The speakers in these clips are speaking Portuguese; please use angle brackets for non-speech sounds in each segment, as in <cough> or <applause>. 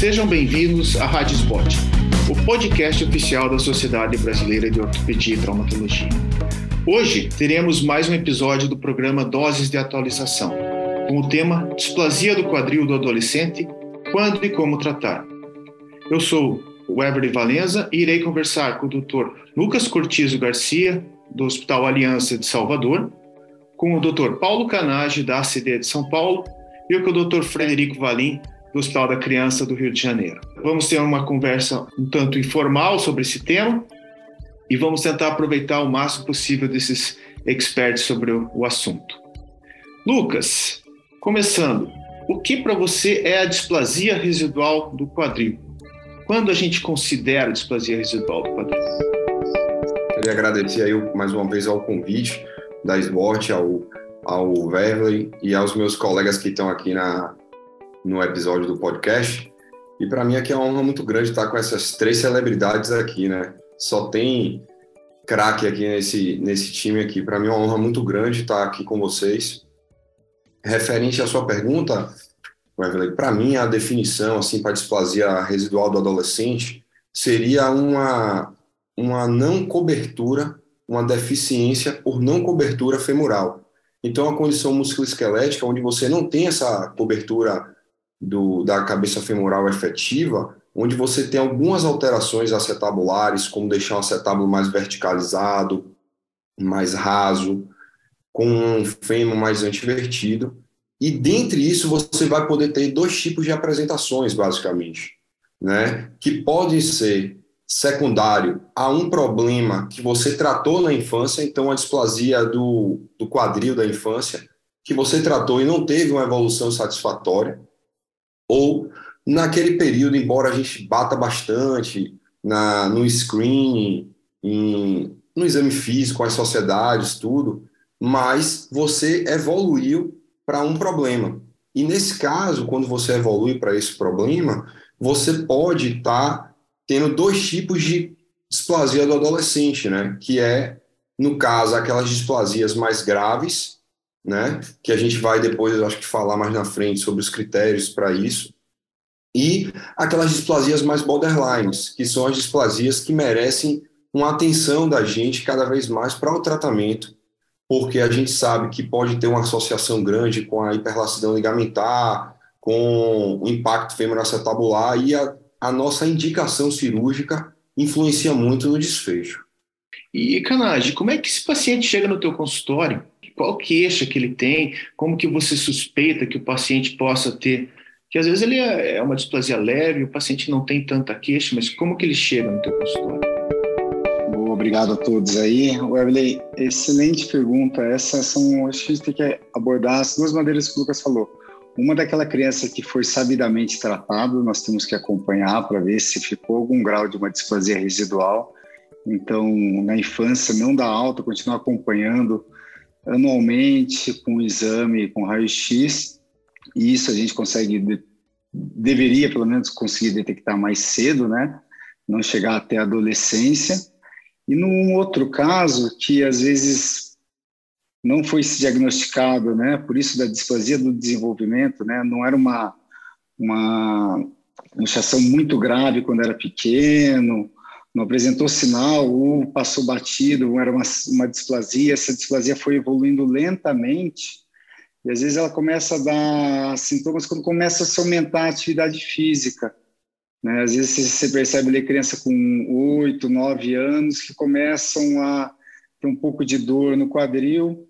Sejam bem-vindos à Rádio Spot, o podcast oficial da Sociedade Brasileira de Ortopedia e Traumatologia. Hoje teremos mais um episódio do programa Doses de Atualização, com o tema Displasia do quadril do adolescente, quando e como tratar. Eu sou o Everly Valenza e irei conversar com o Dr. Lucas Cortizo Garcia, do Hospital Aliança de Salvador, com o Dr. Paulo Canage, da ACD de São Paulo, e com o Dr. Frederico Valim, do Hospital da Criança do Rio de Janeiro. Vamos ter uma conversa um tanto informal sobre esse tema e vamos tentar aproveitar o máximo possível desses experts sobre o, assunto. Lucas, começando, o que para você é a displasia residual do quadril? Quando a gente considera a displasia residual do quadril? Queria agradecer aí mais uma vez ao convite da SBOT, ao, ao Verley e aos meus colegas que estão aqui na, no episódio do podcast. E para mim aqui é uma honra muito grande estar com essas três celebridades aqui, né? Só tem craque aqui nesse, nesse time aqui. Para mim é uma honra muito grande estar aqui com vocês. Referente à sua pergunta, para mim a definição assim para displasia residual do adolescente seria uma uma não cobertura, uma deficiência por não cobertura femoral. Então, a condição musculoesquelética, onde você não tem essa cobertura do, da cabeça femoral efetiva, onde você tem algumas alterações acetabulares, como deixar o acetábulo mais verticalizado, mais raso, com um fêmur mais antivertido. E dentre isso, você vai poder ter dois tipos de apresentações, basicamente, né? que podem ser secundário a um problema que você tratou na infância, então a displasia do, do quadril da infância, que você tratou e não teve uma evolução satisfatória, ou naquele período, embora a gente bata bastante na, no screening, em, no exame físico, as sociedades, tudo, mas você evoluiu para um problema. E nesse caso, quando você evolui para esse problema, você pode estar tá tendo dois tipos de displasia do adolescente, né? Que é, no caso, aquelas displasias mais graves, né? Que a gente vai depois, acho que falar mais na frente sobre os critérios para isso. E aquelas displasias mais borderlines, que são as displasias que merecem uma atenção da gente cada vez mais para o tratamento, porque a gente sabe que pode ter uma associação grande com a hiperlacidão ligamentar, com o impacto femoroacetabular e a, a nossa indicação cirúrgica influencia muito no desfecho. E, Canage, como é que esse paciente chega no teu consultório? Qual queixa que ele tem, como que você suspeita que o paciente possa ter, que às vezes ele é, é uma displasia leve, o paciente não tem tanta queixa, mas como que ele chega no teu consultório? Obrigado a todos aí. Wesley, excelente pergunta. Essas são, acho que a gente tem que abordar as duas maneiras que o Lucas falou. Uma daquela criança que foi sabidamente tratado, nós temos que acompanhar para ver se ficou algum grau de uma displasia residual. Então, na infância, não dá alta, continuar acompanhando, anualmente com exame, com raio-x, e isso a gente consegue, de, deveria pelo menos conseguir detectar mais cedo, né? Não chegar até a adolescência. E num outro caso, que às vezes não foi diagnosticado, né? Por isso da displasia do desenvolvimento, né? Não era uma, uma inchação muito grave quando era pequeno, não apresentou sinal ou passou batido, era uma, uma displasia, essa displasia foi evoluindo lentamente, e às vezes ela começa a dar sintomas quando começa a se aumentar a atividade física. Né? Às vezes você percebe ali criança com 8, 9 anos que começam a ter um pouco de dor no quadril,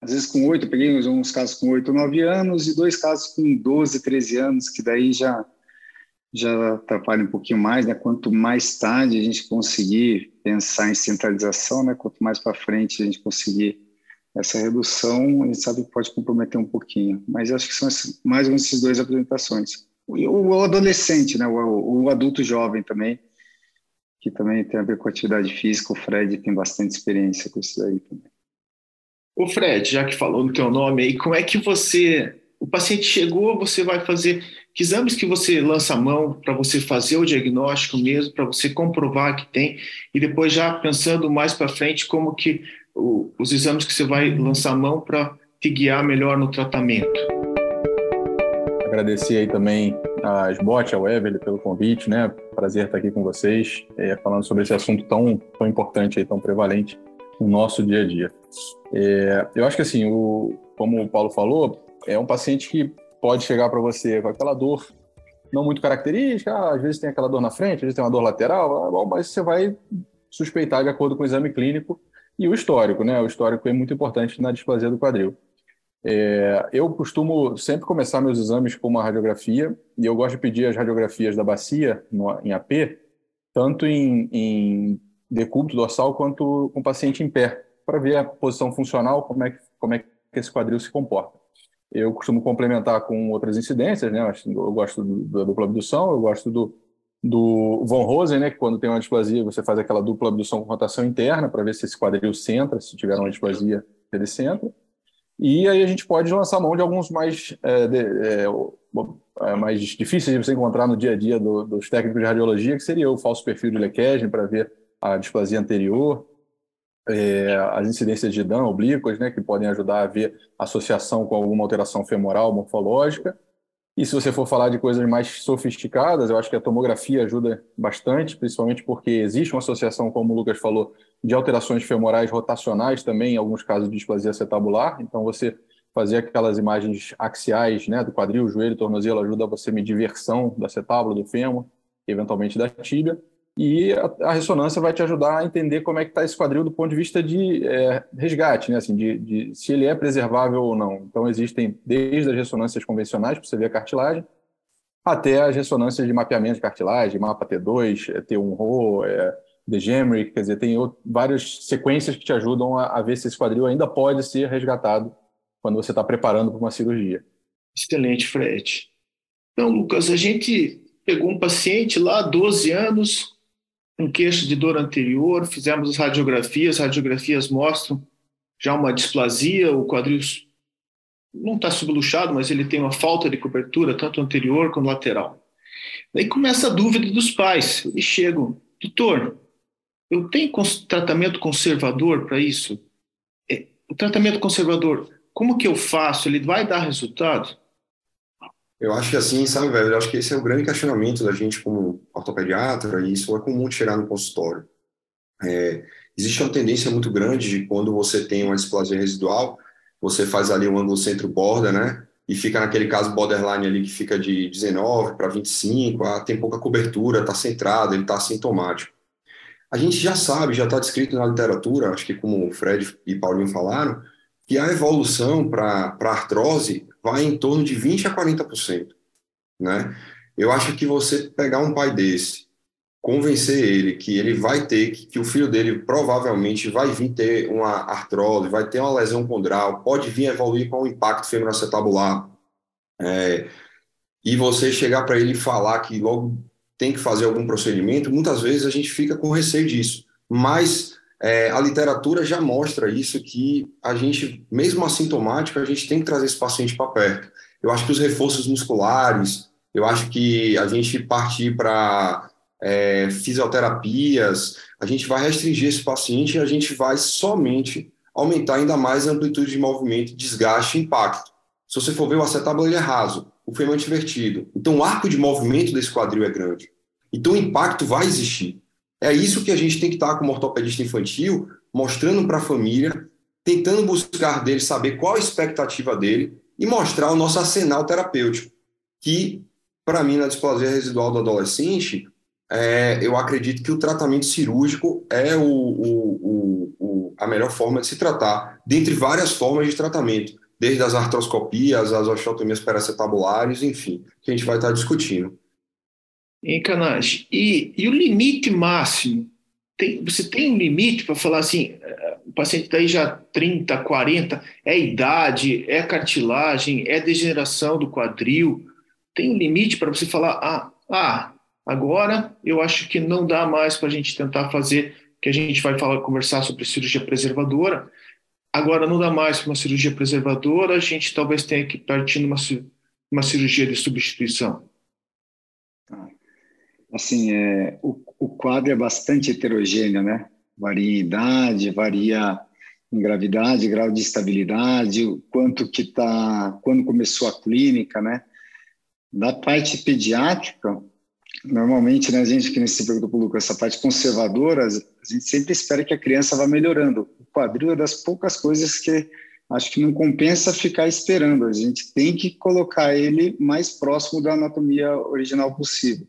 às vezes com 8, eu peguei uns casos com 8, 9 anos, e dois casos com 12, 13 anos, que daí já já atrapalha um pouquinho mais, né? Quanto mais tarde a gente conseguir pensar em centralização, né? Quanto mais para frente a gente conseguir essa redução, a gente sabe que pode comprometer um pouquinho. Mas acho que são mais ou menos essas duas apresentações. O, adolescente, né? O, o, adulto jovem também, que também tem a ver com atividade física. O Fred tem bastante experiência com isso aí também. O Fred, já que falou no teu nome aí, como é que você o paciente chegou, você vai fazer que exames que você lança a mão para você fazer o diagnóstico mesmo, para você comprovar que tem, e depois já pensando mais para frente como que o, os exames que você vai lançar a mão para te guiar melhor no tratamento. agradecer aí também a SBOT, ao Evelyn pelo convite, né? Prazer estar aqui com vocês, é, falando sobre esse assunto tão, tão importante e tão prevalente no nosso dia a dia. É, eu acho que assim, o, como o Paulo falou, é um paciente que pode chegar para você com aquela dor não muito característica, ah, às vezes tem aquela dor na frente, às vezes tem uma dor lateral, mas você vai suspeitar de acordo com o exame clínico e o histórico, né? O histórico é muito importante na displasia do quadril. É, eu costumo sempre começar meus exames com uma radiografia e eu gosto de pedir as radiografias da bacia no, em AP, tanto em, em decúbito dorsal quanto com o paciente em pé, para ver a posição funcional, como é, que, como é que esse quadril se comporta. Eu costumo complementar com outras incidências, né? Eu gosto da dupla abdução, eu gosto do, do Von Rosen, né? Que quando tem uma displasia, você faz aquela dupla abdução com rotação interna para ver se esse quadril centra, se tiver uma displasia, ele centra. E aí a gente pode lançar mão de alguns mais, é, de, é, é, mais difíceis de você encontrar no dia a dia do, dos técnicos de radiologia, que seria o falso perfil de Lequesne para ver a displasia anterior, é, as incidências de dano oblíquas, né, que podem ajudar a ver associação com alguma alteração femoral morfológica. E se você for falar de coisas mais sofisticadas, eu acho que a tomografia ajuda bastante, principalmente porque existe uma associação, como o Lucas falou, de alterações femorais rotacionais também, em alguns casos de displasia acetabular. Então, você fazer aquelas imagens axiais né, do quadril, joelho, tornozelo, ajuda você a medir versão da acetábula, do fêmur, eventualmente da tíbia. E a, a, ressonância vai te ajudar a entender como é que está esse quadril do ponto de vista de é, resgate, né? assim, de, de, se ele é preservável ou não. Então, existem desde as ressonâncias convencionais, para você ver a cartilagem, até as ressonâncias de mapeamento de cartilagem, mapa T2, T1-RO, é, Degemery, quer dizer, tem outro, várias sequências que te ajudam a, a ver se esse quadril ainda pode ser resgatado quando você está preparando para uma cirurgia. Excelente, Fred. Então, Lucas, a gente pegou um paciente lá, 12 anos, um queixo de dor anterior, fizemos as radiografias, as radiografias mostram já uma displasia, o quadril não está subluxado, mas ele tem uma falta de cobertura, tanto anterior quanto lateral. Daí começa a dúvida dos pais. Eles chegam, doutor, eu tenho tratamento conservador para isso? É, o tratamento conservador, como que eu faço? Ele vai dar resultado? Eu acho que assim, sabe, velho, eu acho que esse é o grande questionamento da gente como ortopediatra, e isso é comum tirar no consultório. É, existe uma tendência muito grande de quando você tem uma displasia residual, você faz ali um ângulo centro-borda, né, e fica naquele caso borderline ali que fica de 19 para 25, ah, tem pouca cobertura, está centrado, ele está assintomático. A gente já sabe, já está descrito na literatura, acho que como o Fred e Paulinho falaram, que a evolução para artrose vai em torno de 20% a 40%. Né? Eu acho que você pegar um pai desse, convencer ele que ele vai ter, que, o filho dele provavelmente vai vir ter uma artrose, vai ter uma lesão condral, pode vir evoluir com um impacto femoroacetabular, é, e você chegar para ele falar que logo tem que fazer algum procedimento, muitas vezes a gente fica com receio disso. Mas é, a literatura já mostra isso, que a gente, mesmo assintomático, a gente tem que trazer esse paciente para perto. Eu acho que os reforços musculares, eu acho que a gente partir para é, fisioterapias, a gente vai restringir esse paciente e a gente vai somente aumentar ainda mais a amplitude de movimento, desgaste e impacto. Se você for ver o acetábulo, ele é raso, o fêmur é invertido. Então, o arco de movimento desse quadril é grande. Então, o impacto vai existir. É isso que a gente tem que estar como ortopedista infantil, mostrando para a família, tentando buscar dele, saber qual a expectativa dele e mostrar o nosso arsenal terapêutico, que, para mim, na displasia residual do adolescente, é, eu acredito que o tratamento cirúrgico é o, o, o, a melhor forma de se tratar, dentre várias formas de tratamento, desde as artroscopias, as osteotomias paracetabulares, enfim, que a gente vai estar discutindo em. E, e o limite máximo? Tem, você tem um limite para falar assim, eh, o paciente está aí já 30, 40, é idade, é cartilagem, é degeneração do quadril. Tem um limite para você falar, ah, ah, agora eu acho que não dá mais para a gente tentar fazer, que a gente vai falar, conversar sobre cirurgia preservadora. Agora não dá mais para uma cirurgia preservadora, a gente talvez tenha que partir numa uma cirurgia de substituição. Assim, é, o, o quadro é bastante heterogêneo, né? Varia em idade, varia em gravidade, grau de estabilidade, quanto que tá, quando começou a clínica, né? Da parte pediátrica, normalmente, né, a gente que nesse o Lucas, essa parte conservadora, a gente sempre espera que a criança vá melhorando. O quadril é das poucas coisas que acho que não compensa ficar esperando. A gente tem que colocar ele mais próximo da anatomia original possível.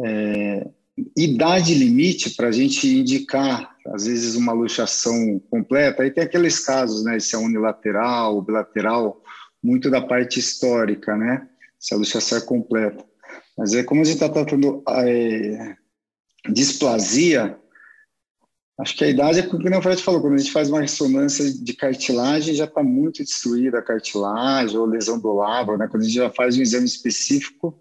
É, idade limite para a gente indicar, às vezes, uma luxação completa. Aí tem aqueles casos, né? Se é unilateral, bilateral, muito da parte histórica, né? Se a luxação é completa. Mas é como a gente está tratando é, displasia, acho que a idade é como o Fred falou, quando a gente faz uma ressonância de cartilagem, já está muito destruída a cartilagem ou lesão do lábio, né? Quando a gente já faz um exame específico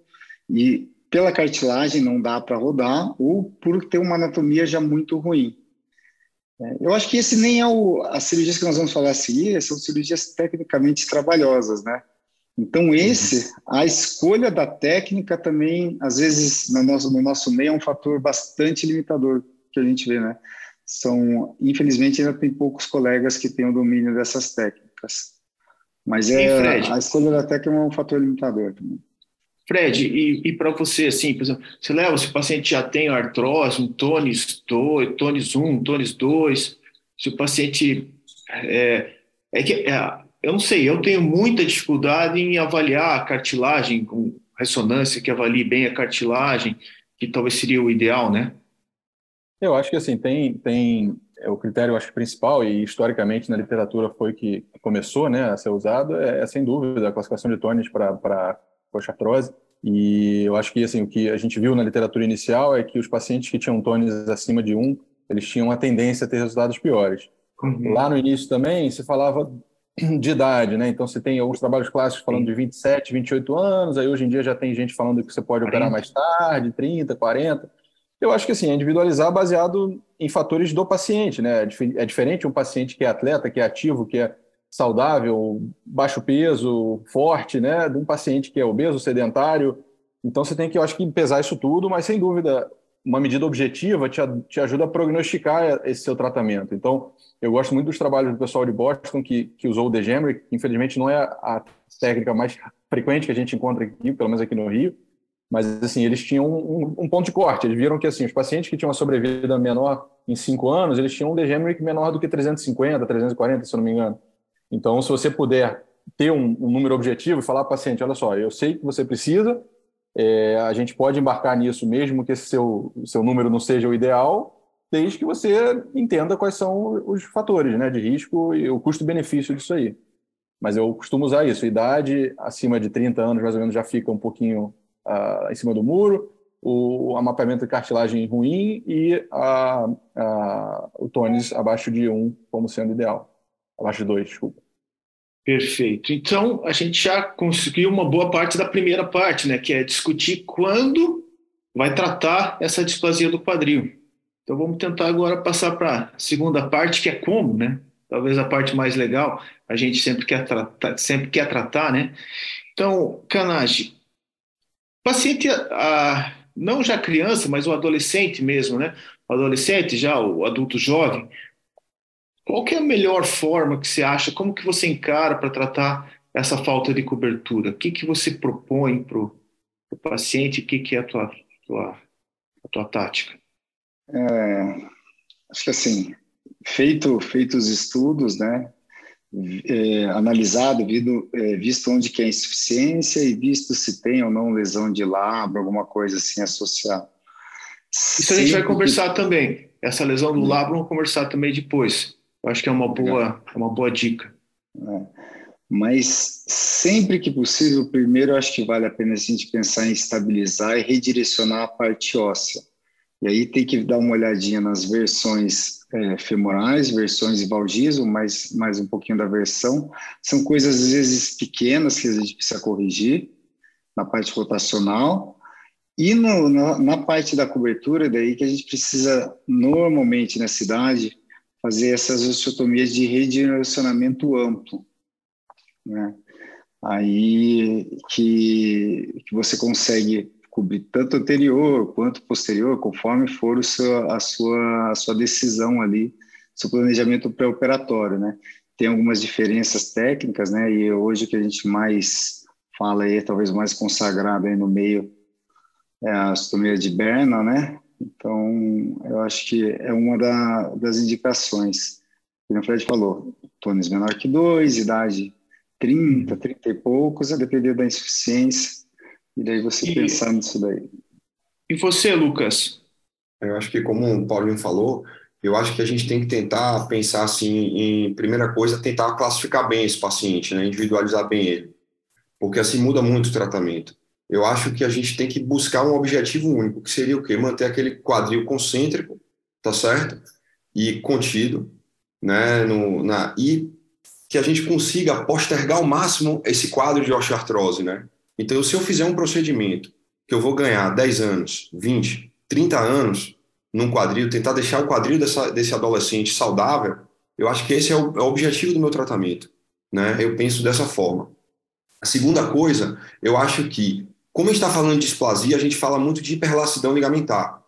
e pela cartilagem não dá para rodar ou por ter uma anatomia já muito ruim. É, eu acho que esse nem é o, as cirurgias que nós vamos falar a seguir, são cirurgias tecnicamente trabalhosas, né? Então esse, a escolha da técnica também, às vezes no nosso, no nosso meio é um fator bastante limitador que a gente vê, né? São, infelizmente ainda tem poucos colegas que têm o domínio dessas técnicas. Mas é, a escolha da técnica é um fator limitador também. Fred, e, e para você, assim, por exemplo, você leva, se o paciente já tem artrose, um tonis 2, tonis 1, um tonis 2, se o paciente. É, é que, é, eu não sei, eu tenho muita dificuldade em avaliar a cartilagem com ressonância que avalie bem a cartilagem, que talvez seria o ideal, né? Eu acho que assim, tem, tem é, o critério acho principal e historicamente na literatura foi que começou né, a ser usado, é, é sem dúvida a classificação de tones para coxartrose. E eu acho que assim, o que a gente viu na literatura inicial é que os pacientes que tinham tones acima de 1, eles tinham a tendência a ter resultados piores. Uhum. Lá no início também se falava de idade, né? Então você tem alguns trabalhos clássicos falando de 27, 28 anos, aí hoje em dia já tem gente falando que você pode 40. operar mais tarde, 30, 40. Eu acho que assim, é individualizar baseado em fatores do paciente, né? É, é diferente um paciente que é atleta, que é ativo, que é saudável, baixo peso, forte, né, de um paciente que é obeso, sedentário. Então você tem que, eu acho que pesar isso tudo, mas sem dúvida uma medida objetiva te, te ajuda a prognosticar esse seu tratamento. Então eu gosto muito dos trabalhos do pessoal de Boston que, que usou o Degemery, que infelizmente não é a técnica mais frequente que a gente encontra aqui, pelo menos aqui no Rio, mas assim eles tinham um, um ponto de corte. Eles viram que assim os pacientes que tinham uma sobrevida menor em cinco anos, eles tinham um Degemery menor do que 350, 340, se eu não me engano. Então, se você puder ter um, um número objetivo e falar para o paciente, olha só, eu sei que você precisa, é, a gente pode embarcar nisso mesmo que esse seu, seu número não seja o ideal, desde que você entenda quais são os fatores né, de risco e o custo-benefício disso aí. Mas eu costumo usar isso. Idade acima de 30 anos, mais ou menos, já fica um pouquinho uh, em cima do muro. O, o mapeamento de cartilagem ruim e a, a, o tones abaixo de 1 como sendo ideal. Abaixo de 2, desculpa. Perfeito. Então, a gente já conseguiu uma boa parte da primeira parte, né, que é discutir quando vai tratar essa displasia do quadril. Então, vamos tentar agora passar para a segunda parte, que é como, né? Talvez a parte mais legal, a gente sempre quer tratar, sempre quer tratar, né? Então, Canage, paciente, a, não já criança, mas o adolescente mesmo, né? O adolescente, já o adulto jovem, qual que é a melhor forma que você acha? Como que você encara para tratar essa falta de cobertura? O que, que você propõe para o paciente? O que, que é a tua, tua, a tua tática? É, acho que assim, feito, feito os estudos, né? É, analisado, visto, é, visto onde que é insuficiência e visto se tem ou não lesão de lábio, alguma coisa assim associada. Isso a gente vai conversar que... também. Essa lesão do lábio vamos conversar também depois. Eu acho que é uma boa, é uma boa dica. É. Mas sempre que possível, primeiro acho que vale a pena a gente pensar em estabilizar e redirecionar a parte óssea. E aí tem que dar uma olhadinha nas versões é, femorais, versões de valgismo, mais, mais um pouquinho da versão. São coisas às vezes pequenas que a gente precisa corrigir na parte rotacional. E no, na, na parte da cobertura, daí que a gente precisa, normalmente na cidade, fazer essas osteotomias de redirecionamento amplo, né? Aí que, que você consegue cobrir tanto anterior quanto posterior, conforme for o seu, a, sua, a sua decisão ali, seu planejamento pré-operatório, né? Tem algumas diferenças técnicas, né? E hoje o que a gente mais fala aí, talvez mais consagrada aí no meio, é a astomia de Berna, né? Então, eu acho que é uma da, das indicações. Como o Fred falou, tônus menor que 2, idade 30, 30 e poucos, a depender da insuficiência. E daí você e, pensar nisso daí. E você, Lucas? Eu acho que, como o Paulinho falou, eu acho que a gente tem que tentar pensar assim, em primeira coisa, tentar classificar bem esse paciente, né? individualizar bem ele. Porque assim muda muito o tratamento eu acho que a gente tem que buscar um objetivo único, que seria o quê? Manter aquele quadril concêntrico, tá certo? E contido, né? No, na, e que a gente consiga postergar ao máximo esse quadro de osteoartrose, né? Então, se eu fizer um procedimento que eu vou ganhar 10 anos, 20, 30 anos num quadril, tentar deixar o quadril dessa, desse adolescente saudável, eu acho que esse é o, é o objetivo do meu tratamento, né? Eu penso dessa forma. A segunda coisa, eu acho que como a gente está falando de displasia, a gente fala muito de hiperlacidão ligamentar.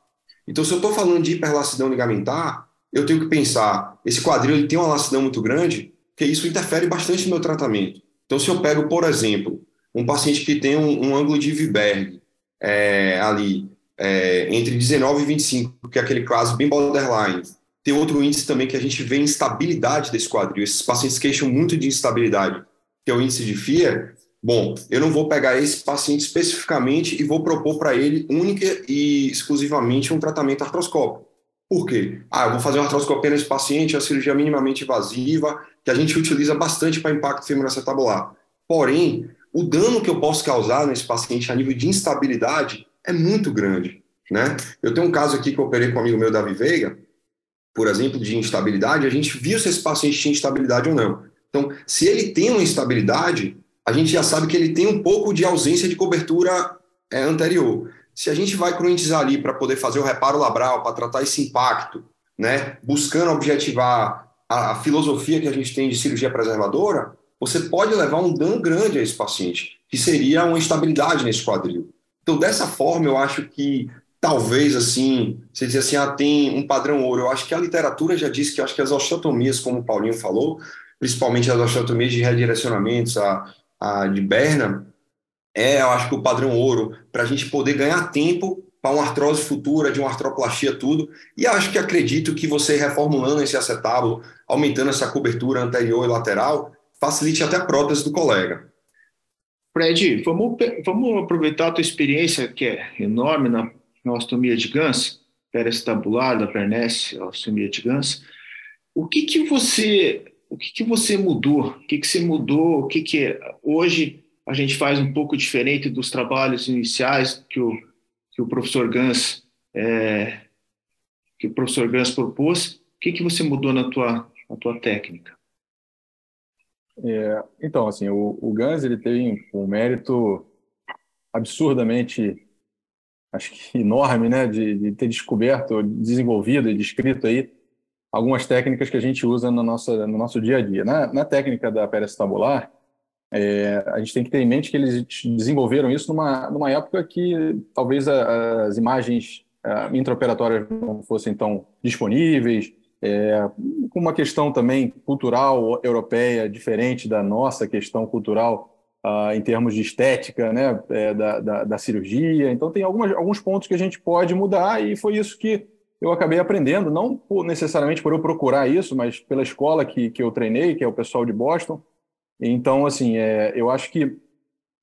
Então, se eu estou falando de hiperlacidão ligamentar, eu tenho que pensar, esse quadril ele tem uma lacidão muito grande, que isso interfere bastante no meu tratamento. Então, se eu pego, por exemplo, um paciente que tem um, um ângulo de Viberg é, ali, é, entre 19 e 25, que é aquele caso bem borderline, tem outro índice também que a gente vê instabilidade desse quadril. Esses pacientes queixam muito de instabilidade, que é o índice de FIA, Bom, eu não vou pegar esse paciente especificamente e vou propor para ele única e exclusivamente um tratamento artroscópico. Por quê? Ah, eu vou fazer uma artroscopia nesse paciente, a cirurgia minimamente invasiva, que a gente utiliza bastante para impacto femoroacetabular. Porém, o dano que eu posso causar nesse paciente a nível de instabilidade é muito grande, né? Eu tenho um caso aqui que eu operei com um amigo meu, Davi Veiga, por exemplo, de instabilidade, a gente viu se esse paciente tinha instabilidade ou não. Então, se ele tem uma instabilidade, a gente já sabe que ele tem um pouco de ausência de cobertura é, anterior. Se a gente vai croentizar ali para poder fazer o reparo labral, para tratar esse impacto, né, buscando objetivar a, filosofia que a gente tem de cirurgia preservadora, você pode levar um dano grande a esse paciente, que seria uma instabilidade nesse quadril. Então, dessa forma, eu acho que talvez assim, você dizer assim, ah, tem um padrão ouro. Eu acho que a literatura já diz que acho que as osteotomias, como o Paulinho falou, principalmente as osteotomias de redirecionamentos, a, a de Berna, é, eu acho que o padrão ouro para a gente poder ganhar tempo para uma artrose futura, de uma artroplastia, tudo. E acho que acredito que você reformulando esse acetábulo, aumentando essa cobertura anterior e lateral, facilite até a prótese do colega. Fred, vamos, vamos aproveitar a tua experiência, que é enorme na, na ostomia de Gans, peres tabular da Pernesse, ostomia de Gans. O que, que você o que, que você mudou? O que, que você mudou? O que, que hoje a gente faz um pouco diferente dos trabalhos iniciais que o, que o professor Gans é, que o professor Gans propôs? O que, que você mudou na tua, na tua técnica? É, então, assim, o, o Gans ele tem um mérito absurdamente, acho que enorme, né, de, de ter descoberto, desenvolvido e descrito aí algumas técnicas que a gente usa no nosso, no nosso dia a dia. Na, na técnica da tabular, é, a gente tem que ter em mente que eles desenvolveram isso numa, numa época que talvez a, as imagens intraoperatórias não fossem tão disponíveis, é, com uma questão também cultural europeia diferente da nossa questão cultural Uh, em termos de estética né, é, da, da, da, cirurgia. Então, tem algumas, alguns pontos que a gente pode mudar, e foi isso que eu acabei aprendendo, não por, necessariamente por eu procurar isso, mas pela escola que, que eu treinei, que é o pessoal de Boston. Então, assim, é, eu acho que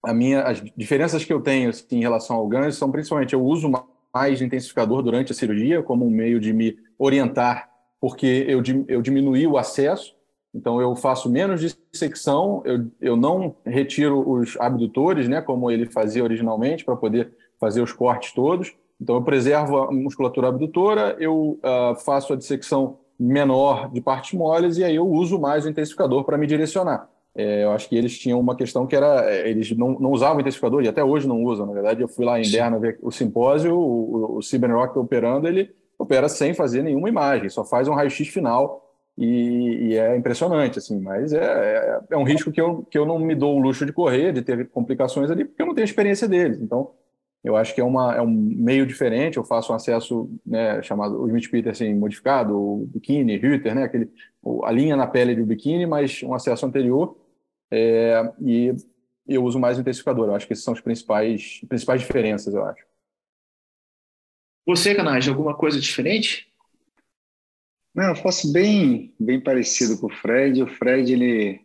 a minha, as diferenças que eu tenho assim, em relação ao GANS são principalmente eu uso mais intensificador durante a cirurgia como um meio de me orientar, porque eu, eu diminuí o acesso, então eu faço menos dissecção, eu, eu não retiro os abdutores, né, como ele fazia originalmente, para poder fazer os cortes todos. Então, eu preservo a musculatura abdutora, eu uh, faço a dissecção menor de partes moles e aí eu uso mais o intensificador para me direcionar. É, eu acho que eles tinham uma questão que era, é, eles não, não usavam intensificador e até hoje não usam. Na verdade, eu fui lá em Berna ver o simpósio, o, o, o Rock operando, ele opera sem fazer nenhuma imagem, só faz um raio-x final e, e, é impressionante, assim, mas é, é, é, um risco que eu, que eu não me dou o luxo de correr, de ter complicações ali, porque eu não tenho experiência deles. Então, eu acho que é, uma, é um meio diferente. Eu faço um acesso né, chamado o Smith-Peterson modificado, o biquíni, Rüter, né, aquele, a linha na pele do biquíni, mas um acesso anterior. É, e eu uso mais o intensificador. Eu acho que essas são as principais, principais diferenças, eu acho. Você, Canage, alguma coisa diferente? Não, eu faço bem, bem parecido com o Fred. O Fred, ele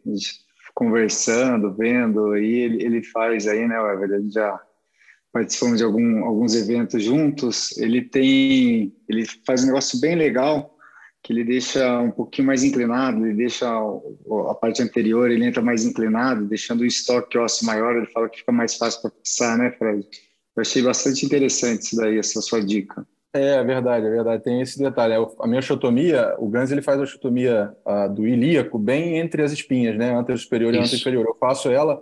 conversando, vendo, e ele, ele faz aí, né, Weber? Ele já participamos de algum, alguns eventos juntos. Ele tem, ele faz um negócio bem legal que ele deixa um pouquinho mais inclinado, ele deixa a parte anterior, ele entra mais inclinado, deixando o estoque ósseo maior, ele fala que fica mais fácil para fixar, né, Fred? Eu achei bastante interessante isso daí, essa sua dica. É, é verdade, é verdade. Tem esse detalhe. É, a minha osteotomia, o Gans ele faz a osteotomia uh, do ilíaco bem entre as espinhas, né? Anterior superior e anterior inferior. Eu faço ela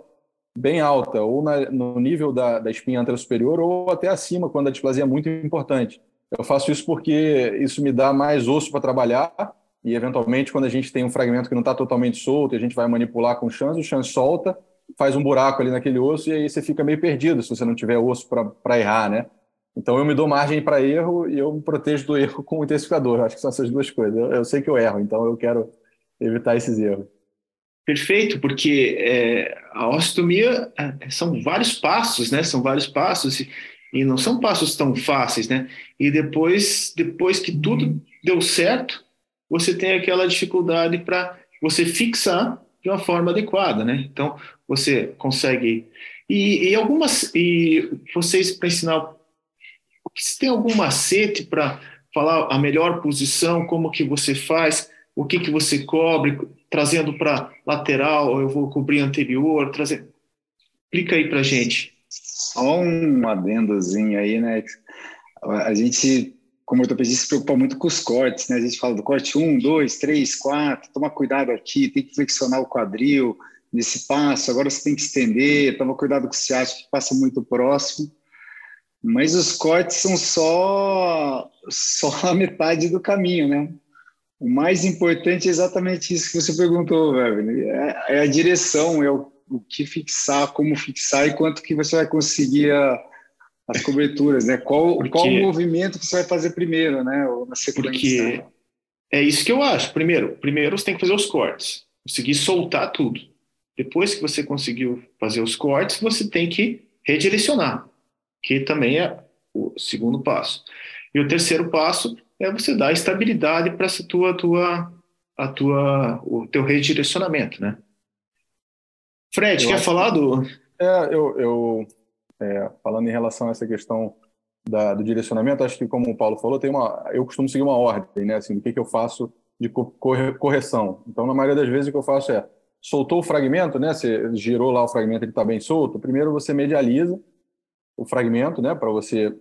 bem alta, ou na, no nível da, da espinha anterior superior, ou até acima, quando a displasia é muito importante. Eu faço isso porque isso me dá mais osso para trabalhar e, eventualmente, quando a gente tem um fragmento que não está totalmente solto e a gente vai manipular com chance, o chance solta, faz um buraco ali naquele osso e aí você fica meio perdido se você não tiver osso para errar, né? Então eu me dou margem para erro e eu me protejo do erro com o intensificador. Acho que são essas duas coisas. Eu, eu sei que eu erro, então eu quero evitar esses erros. Perfeito, porque é, a osteotomia é, são vários passos, né? São vários passos e, e, não são passos tão fáceis, né? E depois, depois que tudo deu certo, você tem aquela dificuldade para você fixar de uma forma adequada, né? Então você consegue e, e algumas e vocês para ensinar se tem algum macete para falar a melhor posição, como que você faz, o que que você cobre, trazendo para lateral, eu vou cobrir anterior, trazer. Explica aí para gente. Só um adendozinho aí, né? A gente, como ortopedista, se preocupa muito com os cortes, né? A gente fala do corte 1, 2, 3, 4, toma cuidado aqui, tem que flexionar o quadril nesse passo, agora você tem que estender, toma cuidado com o ciático que passa muito próximo. Mas os cortes são só, só a metade do caminho, né? O mais importante é exatamente isso que você perguntou, velho. É, é, a direção, é o, o, que fixar, como fixar e quanto que você vai conseguir a, as coberturas, né? Qual, Porque... qual o movimento que você vai fazer primeiro, né? Ou na sequência. Porque é isso que eu acho. Primeiro, primeiro você tem que fazer os cortes, conseguir soltar tudo. Depois que você conseguiu fazer os cortes, você tem que redirecionar que também é o segundo passo. E o terceiro passo é você dar estabilidade para essa tua, tua, a tua, o teu redirecionamento, né? Fred, eu quer falar do? É, eu, eu é, falando em relação a essa questão da, do direcionamento, acho que como o Paulo falou, tem uma, eu costumo seguir uma ordem, né? Assim, do que, que eu faço de correção. Então, na maioria das vezes, o que eu faço é soltou o fragmento, né? Você girou lá o fragmento, ele está bem solto. Primeiro você medializa o fragmento, né, para você,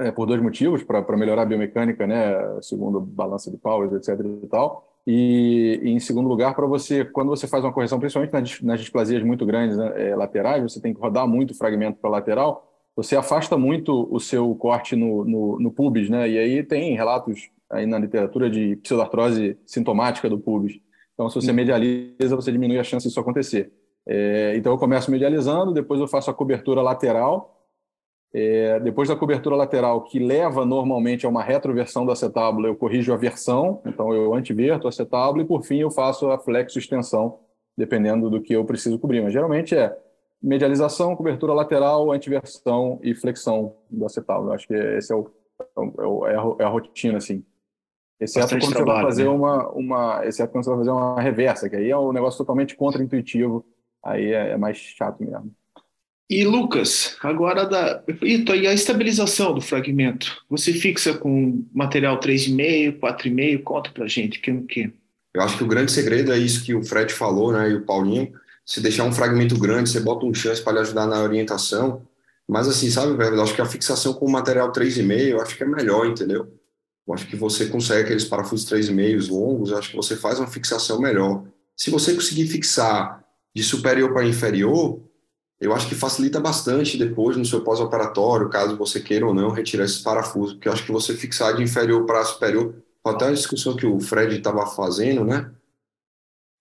é, por dois motivos, para melhorar a biomecânica, né, segundo balança de powers, etc. e tal, e, e em segundo lugar, para você, quando você faz uma correção, principalmente nas, nas displasias muito grandes né, é, laterais, você tem que rodar muito o fragmento para lateral, você afasta muito o seu corte no, no, no, pubis, né, e aí tem relatos aí na literatura de pseudartrose sintomática do pubis. Então, se você medializa, você diminui a chance disso acontecer. É, então, eu começo medializando, depois eu faço a cobertura lateral, é, depois da cobertura lateral, que leva normalmente a uma retroversão do acetábulo, eu corrijo a versão, então eu antiverto o acetábulo e, por fim, eu faço a flexo-extensão, dependendo do que eu preciso cobrir. Mas geralmente é medialização, cobertura lateral, antiversão e flexão do acetábulo. Acho que esse é, o, é, o, é, a, é a rotina, assim. Exceto Bastante quando trabalho, você vai fazer né? uma, uma, exceto quando você vai fazer uma reversa, que aí é um negócio totalmente contra-intuitivo, aí é, é mais chato mesmo. E Lucas, agora da e a estabilização do fragmento, você fixa com material 3,5, 4,5, conta pra gente, que no que? Eu acho que o grande segredo é isso que o Fred falou, né, e o Paulinho, se deixar um fragmento grande, você bota um chance para lhe ajudar na orientação, mas assim, sabe, velho, eu acho que a fixação com material 3,5, eu acho que é melhor, entendeu? Eu acho que você consegue aqueles parafusos 3,5 longos, eu acho que você faz uma fixação melhor. Se você conseguir fixar de superior para inferior, eu acho que facilita bastante depois no seu pós-operatório, caso você queira ou não retirar esses parafusos, porque eu acho que você fixar de inferior para superior, até a discussão que o Fred estava fazendo, né?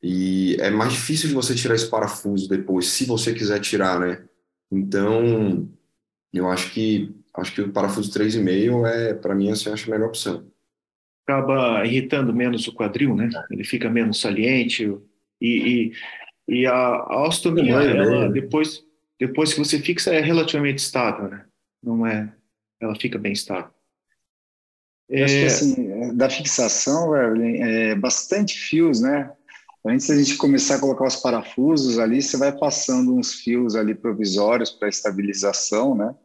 E é mais difícil de você tirar esse parafuso depois, se você quiser tirar, né? Então, eu acho que acho que o parafuso 3,5 é, para mim, assim, acho a melhor opção. Acaba irritando menos o quadril, né? Ele fica menos saliente e, e E a, a ostomia, ela, depois, depois que você fixa, é relativamente estável, né? Não é... Ela fica bem estável. É... Acho que, assim, da fixação, Evelyn, é bastante fios, né? Antes da gente começar a colocar os parafusos ali, você vai passando uns fios ali provisórios para estabilização, né?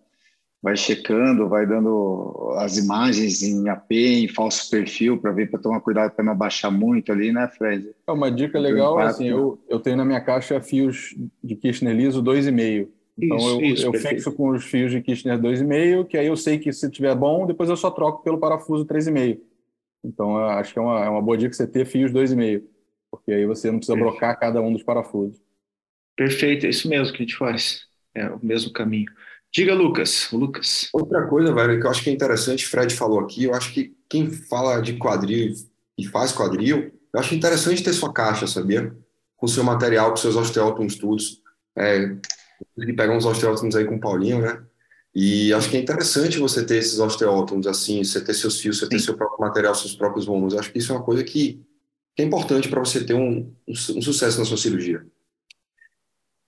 Vai checando, vai dando as imagens em AP, em falso perfil, para ver, para tomar cuidado para não abaixar muito ali, né, Fred? É uma dica legal, assim, eu, eu tenho na minha caixa fios de Kirchner liso 2,5. Então isso, eu, isso, eu fixo com os fios de Kirchner 2,5, que aí eu sei que se tiver bom, depois eu só troco pelo parafuso 3,5. Então acho que é uma, é uma boa dica você ter fios 2,5 porque aí você não precisa Perfeito. brocar cada um dos parafusos. Perfeito, é isso mesmo que a gente faz. É o mesmo caminho. Diga, Lucas. Lucas. Outra coisa, velho, que eu acho que é interessante, Fred falou aqui, eu acho que quem fala de quadril e faz quadril, eu acho interessante ter sua caixa, sabia? Com seu material, com seus osteótomos todos. É, ele pega uns osteótomos aí com o Paulinho, né? E acho que é interessante você ter esses osteótomos assim, você ter seus fios, você ter Sim. seu próprio material, seus próprios vômulos. Acho que isso é uma coisa que que é importante para você ter um, um, um, sucesso na sua cirurgia?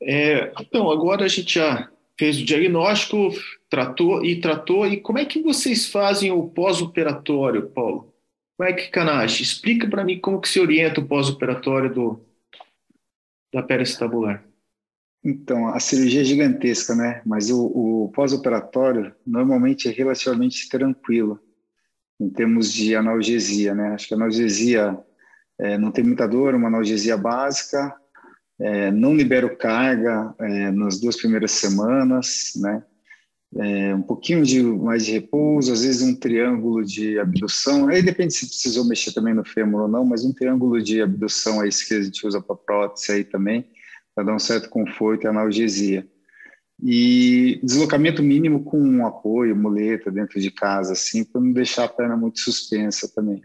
É, então, agora a gente já fez o diagnóstico, tratou e tratou. E como é que vocês fazem o pós-operatório, Paulo? Como é que canagem? Explica para mim como que se orienta o pós-operatório do da perestabular. Então, a cirurgia é gigantesca, né? Mas o, o pós-operatório normalmente é relativamente tranquilo em termos de analgesia, né? Acho que a analgesia é, não tem muita dor, uma analgesia básica, é, não libero carga é, nas duas primeiras semanas, né? É, um pouquinho de mais de repouso, às vezes um triângulo de abdução, aí depende se precisou mexer também no fêmur ou não, mas um triângulo de abdução aí que a gente usa para prótese aí também, para dar um certo conforto e analgesia. E deslocamento mínimo com um apoio, muleta dentro de casa, assim, para não deixar a perna muito suspensa também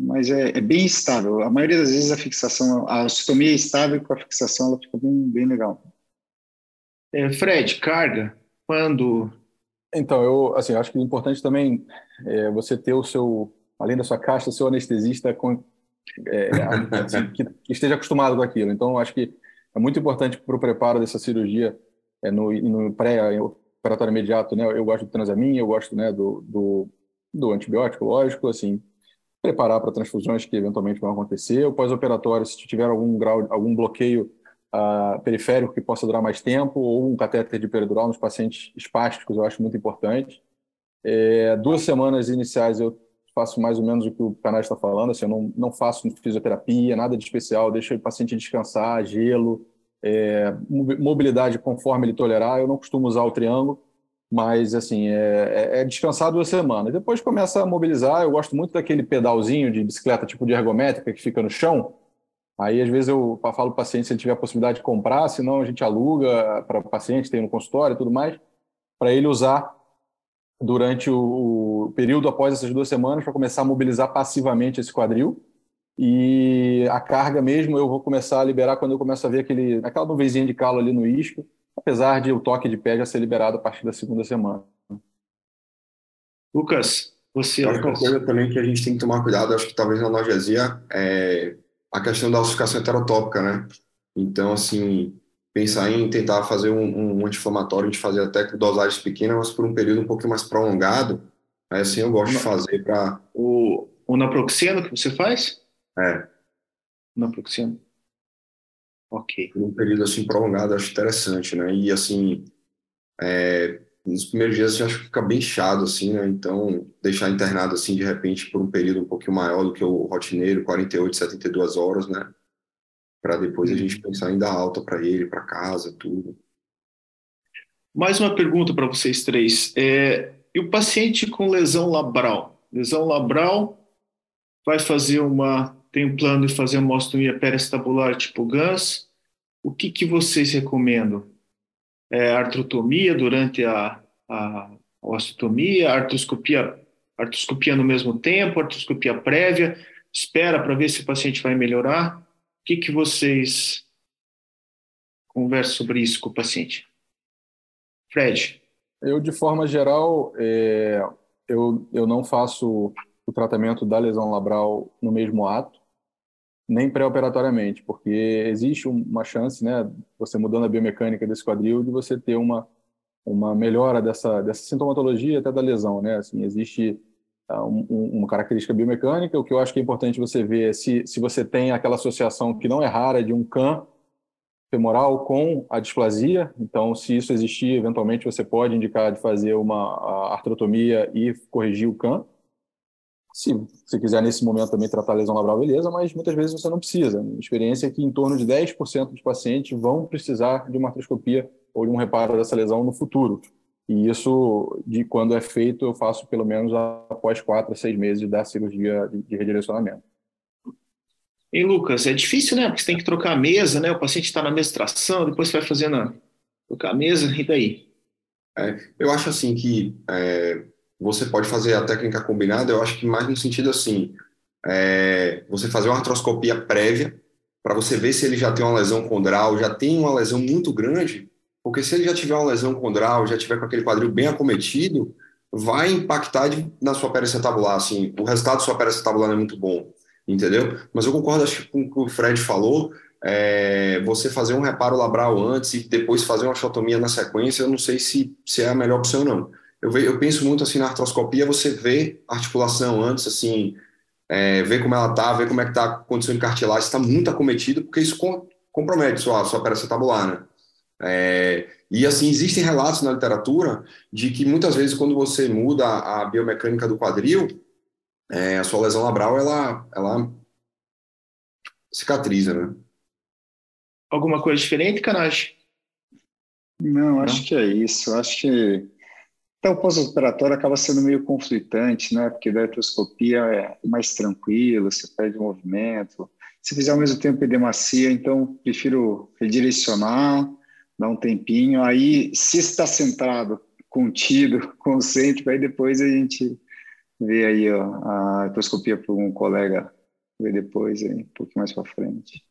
mas é, é, bem estável. A maioria das vezes a fixação, a ostomia é estável e com a fixação ela fica bem, bem legal. É, Fred, carga, quando? Então, eu assim, acho que o importante também é você ter o seu, além da sua caixa, seu anestesista com, é, assim, que, que, esteja acostumado com aquilo. Então, acho que é muito importante para o preparo dessa cirurgia é, no, no pré-operatório imediato, né? Eu gosto do transamin, eu gosto né, do, do, do antibiótico, lógico, assim, preparar para transfusões que eventualmente vão acontecer. O pós-operatório, se tiver algum grau, algum bloqueio uh, periférico que possa durar mais tempo, ou um catéter de peridural nos pacientes espásticos, eu acho muito importante. É, duas semanas iniciais eu faço mais ou menos o que o canal está falando, assim, eu não, não faço fisioterapia, nada de especial, deixo o paciente descansar, gelo, é, mobilidade conforme ele tolerar. Eu não costumo usar o triângulo, mas, assim, é, é, é descansar duas semanas. Depois começa a mobilizar. Eu gosto muito daquele pedalzinho de bicicleta tipo de ergométrica que fica no chão. Aí, às vezes, eu falo para o paciente se ele tiver a possibilidade de comprar, senão a gente aluga para o paciente, tem no consultório e tudo mais, para ele usar durante o, o, período após essas duas semanas para começar a mobilizar passivamente esse quadril. E a carga mesmo eu vou começar a liberar quando eu começo a ver aquele, aquela nuvenzinha de calo ali no isco apesar de o toque de pé já ser liberado a partir da segunda semana. Lucas, você. Acho uma coisa também que a gente tem que tomar cuidado, acho que talvez na analgesia, é a questão da ossificação heterotópica, né? Então, assim, pensar em tentar fazer um, um anti-inflamatório, a gente fazer até com dosagens pequenas, mas por um período um pouco mais prolongado, aí assim eu gosto de fazer para... O, o naproxeno que você faz? É. Naproxeno. Ok. Um período assim prolongado, acho interessante, né? E assim, é, nos primeiros dias eu acho que fica bem chato, assim, né? Então, deixar internado assim de repente por um período um pouquinho maior do que o rotineiro, 48, 72 horas, né? Para depois a gente uhum. pensar em dar alta para ele, para casa, tudo. Mais uma pergunta para vocês três. É, e o paciente com lesão labral? Lesão labral vai fazer uma tem um plano de fazer uma ostomia perestabular tipo GANS, o que, que vocês recomendam? É, artrotomia durante a, a osteotomia, artroscopia, artroscopia no mesmo tempo, artroscopia prévia, espera para ver se o paciente vai melhorar? O que, que vocês conversam sobre isso com o paciente? Fred. Eu, de forma geral, é, eu, eu não faço o tratamento da lesão labral no mesmo ato. Nem pré-operatoriamente, porque existe uma chance, né, você mudando a biomecânica desse quadril, de você ter uma, uma melhora dessa, dessa sintomatologia até da lesão, né? Assim, existe uh, um, uma característica biomecânica, o que eu acho que é importante você ver é se, se você tem aquela associação que não é rara de um CAN femoral com a displasia, então se isso existir, eventualmente você pode indicar de fazer uma artrotomia e corrigir o CAN, se você quiser, nesse momento, também tratar a lesão labral, beleza, mas muitas vezes você não precisa. A experiência é que em torno de 10% dos pacientes vão precisar de uma artroscopia ou de um reparo dessa lesão no futuro. E isso, de quando é feito, eu faço pelo menos após quatro a seis meses da cirurgia de redirecionamento. E Lucas, é difícil, né? Porque você tem que trocar a mesa, né? O paciente está na mestração, depois você vai fazendo a... trocar a mesa, e daí? É, eu acho assim que é, você pode fazer a técnica combinada, eu acho que mais no sentido assim, é, você fazer uma artroscopia prévia para você ver se ele já tem uma lesão condral, já tem uma lesão muito grande, porque se ele já tiver uma lesão condral, já tiver com aquele quadril bem acometido, vai impactar de, na sua perícia tabular, assim, o resultado da sua perícia tabular não é muito bom, entendeu? Mas eu concordo acho, com o que o Fred falou, é, você fazer um reparo labral antes e depois fazer uma osteotomia na sequência, eu não sei se, se é a melhor opção não eu, ve, eu penso muito assim na artroscopia, você vê a articulação antes, assim, é, ver como ela tá, ver como é que tá a condição de cartilagem, está muito acometido, porque isso com, compromete sua, sua peça tabular, né? É, e assim, existem relatos na literatura de que muitas vezes quando você muda a biomecânica do quadril, é, a sua lesão labral, ela, ela cicatriza, né? Alguma coisa diferente, Canage? Não, acho Não? que é isso. Acho que então, o pós-operatório acaba sendo meio conflitante, né? Porque da artroscopia é mais tranquilo, você perde o movimento. Se fizer ao mesmo tempo edemacia, então prefiro redirecionar, dar um tempinho. Aí, se está sentado, contido, <laughs> concêntrico, aí depois a gente vê aí ó, a artroscopia para um colega ver depois, aí, um pouquinho mais para frente.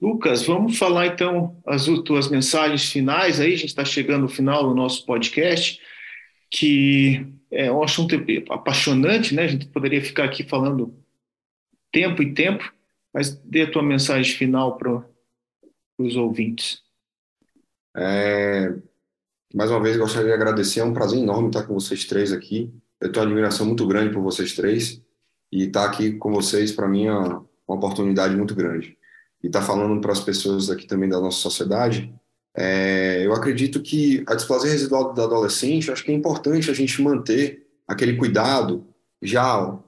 Lucas, vamos falar então as tuas mensagens finais aí. A gente está chegando no final do nosso podcast que é um assunto apaixonante, né? A gente poderia ficar aqui falando tempo e tempo, mas dê a tua mensagem final para os ouvintes. É, mais uma vez, gostaria de agradecer. É um prazer enorme estar com vocês três aqui. Eu tenho uma admiração muito grande por vocês três. E estar aqui com vocês, para mim, é uma oportunidade muito grande. E estar falando para as pessoas aqui também da nossa sociedade é, eu acredito que a displasia residual do adolescente, acho que é importante a gente manter aquele cuidado já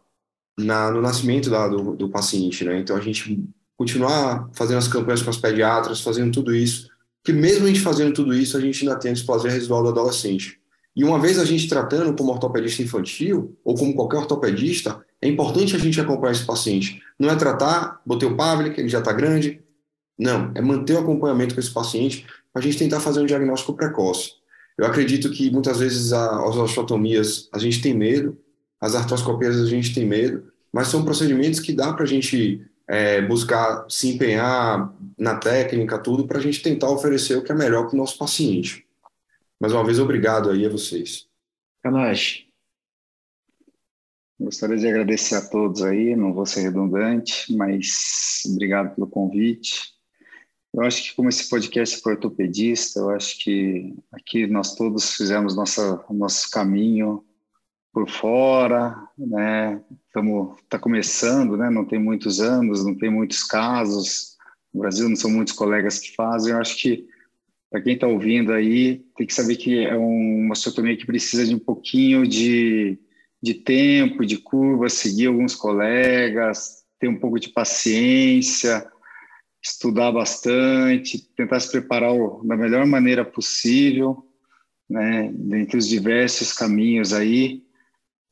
na, no nascimento da, do, do, paciente, né? Então a gente continuar fazendo as campanhas com as pediatras, fazendo tudo isso, que mesmo a gente fazendo tudo isso, a gente ainda tem a displasia residual do adolescente. E uma vez a gente tratando como ortopedista infantil ou como qualquer ortopedista, é importante a gente acompanhar esse paciente. Não é tratar, botei o Pavlik, ele já está grande. Não, é manter o acompanhamento com esse paciente a gente tentar fazer um diagnóstico precoce. Eu acredito que muitas vezes a, as osteotomias a gente tem medo, as artroscopias a gente tem medo, mas são procedimentos que dá para a gente é, buscar se empenhar na técnica, tudo, para a gente tentar oferecer o que é melhor para o nosso paciente. Mais uma vez, obrigado aí a vocês. Kanashi. Gostaria de agradecer a todos aí, não vou ser redundante, mas obrigado pelo convite. Eu acho que como esse podcast é para ortopedista, eu acho que aqui nós todos fizemos nossa, nosso caminho por fora, né? Estamos tá começando, né? Não tem muitos anos, não tem muitos casos. No Brasil não são muitos colegas que fazem. Eu acho que para quem está ouvindo aí tem que saber que é uma osteotomia que precisa de um pouquinho de, de tempo, de curva, seguir alguns colegas, ter um pouco de paciência estudar bastante, tentar se preparar da melhor maneira possível, né, dentre os diversos caminhos aí,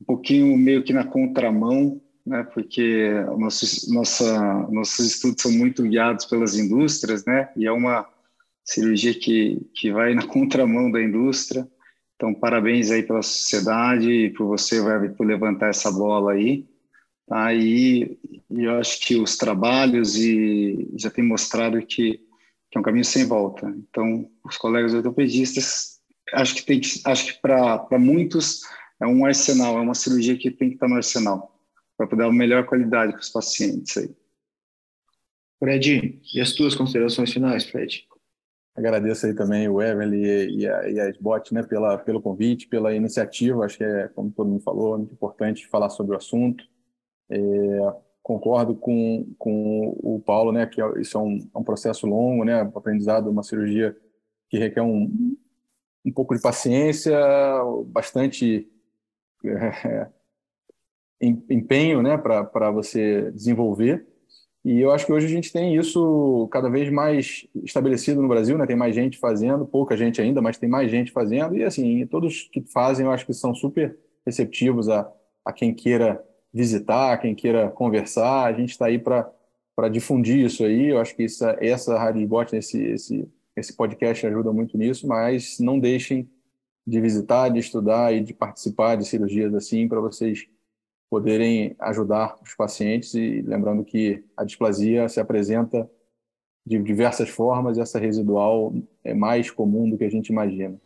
um pouquinho meio que na contramão, né, porque nossos, nossa, nossos estudos são muito guiados pelas indústrias, né, e é uma cirurgia que, que vai na <laughs> contramão da indústria. Então, parabéns aí pela sociedade e por você, vai por levantar essa bola aí. Aí eu acho que os trabalhos e já tem mostrado que, que é um caminho sem volta. Então, os colegas ortopedistas, acho que tem acho que para muitos é um arsenal, é uma cirurgia que tem que estar no arsenal para poder dar a melhor qualidade para os pacientes aí. Fred, e as tuas considerações finais, Fred? Agradeço aí também o Evelyn e a, e a SBOT né, pela, pelo convite, pela iniciativa. Acho que é, como todo mundo falou, muito importante falar sobre o assunto. É, concordo com, com o Paulo, né, que isso é um, é um processo longo, né, aprendizado, uma cirurgia que requer um, um pouco de paciência, bastante <laughs> é, empenho né, para você desenvolver. E eu acho que hoje a gente tem isso cada vez mais estabelecido no Brasil, né? Tem mais gente fazendo, pouca gente ainda, mas tem mais gente fazendo. E assim, todos que fazem, eu acho que são super receptivos a, a quem queira visitar, quem queira conversar. A gente está aí para difundir isso aí. Eu acho que essa, essa Rádio Bot, esse, esse, esse podcast ajuda muito nisso, mas não deixem de visitar, de estudar e de participar de cirurgias assim para vocês poderem ajudar os pacientes e lembrando que a displasia se apresenta de diversas formas essa residual é mais comum do que a gente imagina.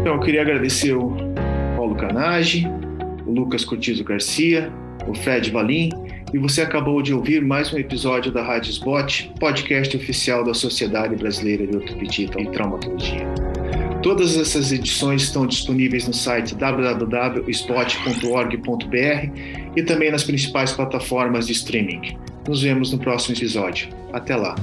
Então, eu queria agradecer o Paulo Canage, o Lucas Cotizo Garcia, o Fred Valim, e você acabou de ouvir mais um episódio da Rádio Spot, podcast oficial da Sociedade Brasileira de Ortopedia e Traumatologia. Todas essas edições estão disponíveis no site www.spot.org.br e também nas principais plataformas de streaming. Nos vemos no próximo episódio. Até lá!